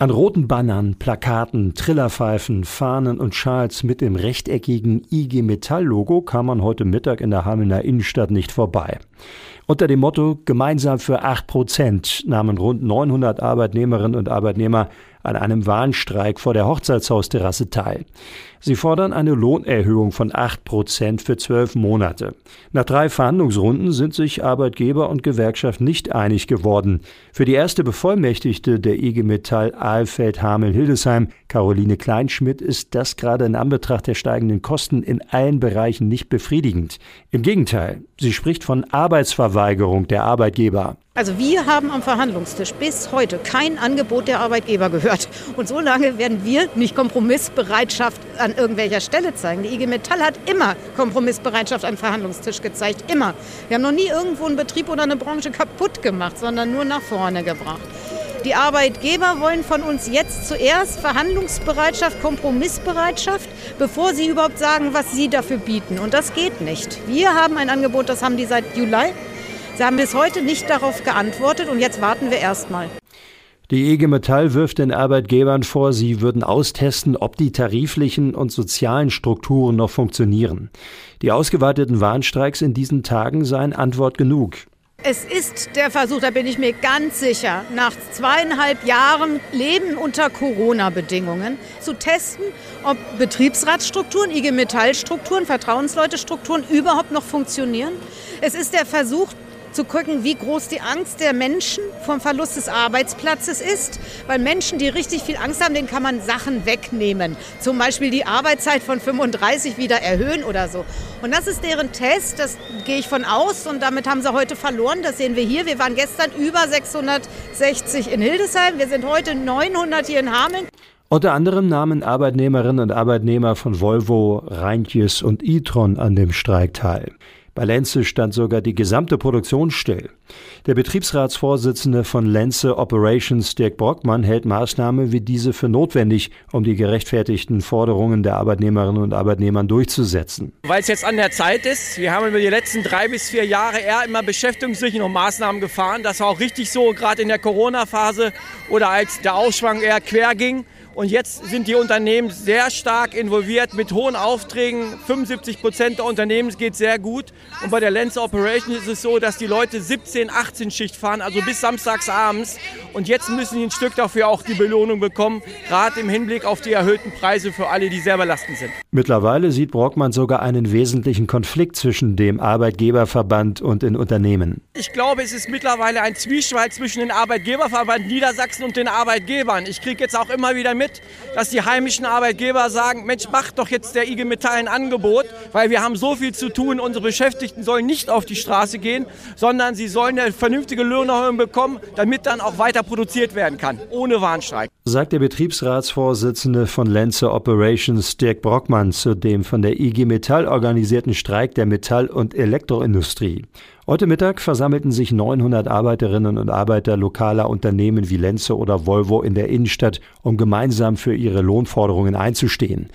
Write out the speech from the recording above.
An roten Bannern, Plakaten, Trillerpfeifen, Fahnen und Schals mit dem rechteckigen IG Metall-Logo kam man heute Mittag in der Hamelner Innenstadt nicht vorbei. Unter dem Motto Gemeinsam für 8 Prozent nahmen rund 900 Arbeitnehmerinnen und Arbeitnehmer an einem Warnstreik vor der Hochzeitshausterrasse teil. Sie fordern eine Lohnerhöhung von 8 Prozent für zwölf Monate. Nach drei Verhandlungsrunden sind sich Arbeitgeber und Gewerkschaft nicht einig geworden. Für die erste Bevollmächtigte der IG Metall Aalfeld-Hamel-Hildesheim, Caroline Kleinschmidt, ist das gerade in Anbetracht der steigenden Kosten in allen Bereichen nicht befriedigend. Im Gegenteil, sie spricht von Arbeitsverweigerung der Arbeitgeber. Also wir haben am Verhandlungstisch bis heute kein Angebot der Arbeitgeber gehört. Und so lange werden wir nicht Kompromissbereitschaft an irgendwelcher Stelle zeigen. Die IG Metall hat immer Kompromissbereitschaft am Verhandlungstisch gezeigt. Immer. Wir haben noch nie irgendwo einen Betrieb oder eine Branche kaputt gemacht, sondern nur nach vorne gebracht. Die Arbeitgeber wollen von uns jetzt zuerst Verhandlungsbereitschaft, Kompromissbereitschaft, bevor sie überhaupt sagen, was sie dafür bieten. Und das geht nicht. Wir haben ein Angebot, das haben die seit Juli. Sie haben bis heute nicht darauf geantwortet und jetzt warten wir erstmal. Die IG Metall wirft den Arbeitgebern vor, sie würden austesten, ob die tariflichen und sozialen Strukturen noch funktionieren. Die ausgeweiteten Warnstreiks in diesen Tagen seien Antwort genug. Es ist der Versuch, da bin ich mir ganz sicher, nach zweieinhalb Jahren Leben unter Corona-Bedingungen zu testen, ob Betriebsratsstrukturen, IG Metall-Strukturen, Vertrauensleutestrukturen überhaupt noch funktionieren. Es ist der Versuch, zu gucken, wie groß die Angst der Menschen vom Verlust des Arbeitsplatzes ist. Weil Menschen, die richtig viel Angst haben, denen kann man Sachen wegnehmen. Zum Beispiel die Arbeitszeit von 35 wieder erhöhen oder so. Und das ist deren Test, das gehe ich von aus. Und damit haben sie heute verloren. Das sehen wir hier. Wir waren gestern über 660 in Hildesheim. Wir sind heute 900 hier in Hameln. Unter anderem nahmen Arbeitnehmerinnen und Arbeitnehmer von Volvo, Reintjes und e-tron an dem Streik teil. Bei Lenze stand sogar die gesamte Produktion still. Der Betriebsratsvorsitzende von Lenze Operations, Dirk Brockmann, hält Maßnahmen wie diese für notwendig, um die gerechtfertigten Forderungen der Arbeitnehmerinnen und Arbeitnehmer durchzusetzen. Weil es jetzt an der Zeit ist. Wir haben über die letzten drei bis vier Jahre eher immer beschäftigungssichernde Maßnahmen gefahren. Das war auch richtig so, gerade in der Corona-Phase oder als der Aufschwang eher quer ging. Und jetzt sind die Unternehmen sehr stark involviert mit hohen Aufträgen. 75 Prozent der Unternehmen geht sehr gut. Und bei der Lenz Operation ist es so, dass die Leute 17, 18 Schicht fahren, also bis samstags abends. Und jetzt müssen sie ein Stück dafür auch die Belohnung bekommen, gerade im Hinblick auf die erhöhten Preise für alle, die sehr belastend sind. Mittlerweile sieht Brockmann sogar einen wesentlichen Konflikt zwischen dem Arbeitgeberverband und den Unternehmen. Ich glaube, es ist mittlerweile ein Zwiespalt zwischen dem Arbeitgeberverband Niedersachsen und den Arbeitgebern. Ich kriege jetzt auch immer wieder mit, dass die heimischen Arbeitgeber sagen, Mensch, macht doch jetzt der IG Metall ein Angebot, weil wir haben so viel zu tun, unsere Beschäftigten sollen nicht auf die Straße gehen, sondern sie sollen eine vernünftige Lohnerhöhung bekommen, damit dann auch weiter produziert werden kann, ohne Warnstreik. Sagt der Betriebsratsvorsitzende von Lenze Operations Dirk Brockmann zu dem von der IG Metall organisierten Streik der Metall- und Elektroindustrie. Heute Mittag versammelten sich 900 Arbeiterinnen und Arbeiter lokaler Unternehmen wie Lenze oder Volvo in der Innenstadt, um gemeinsam für ihre Lohnforderungen einzustehen.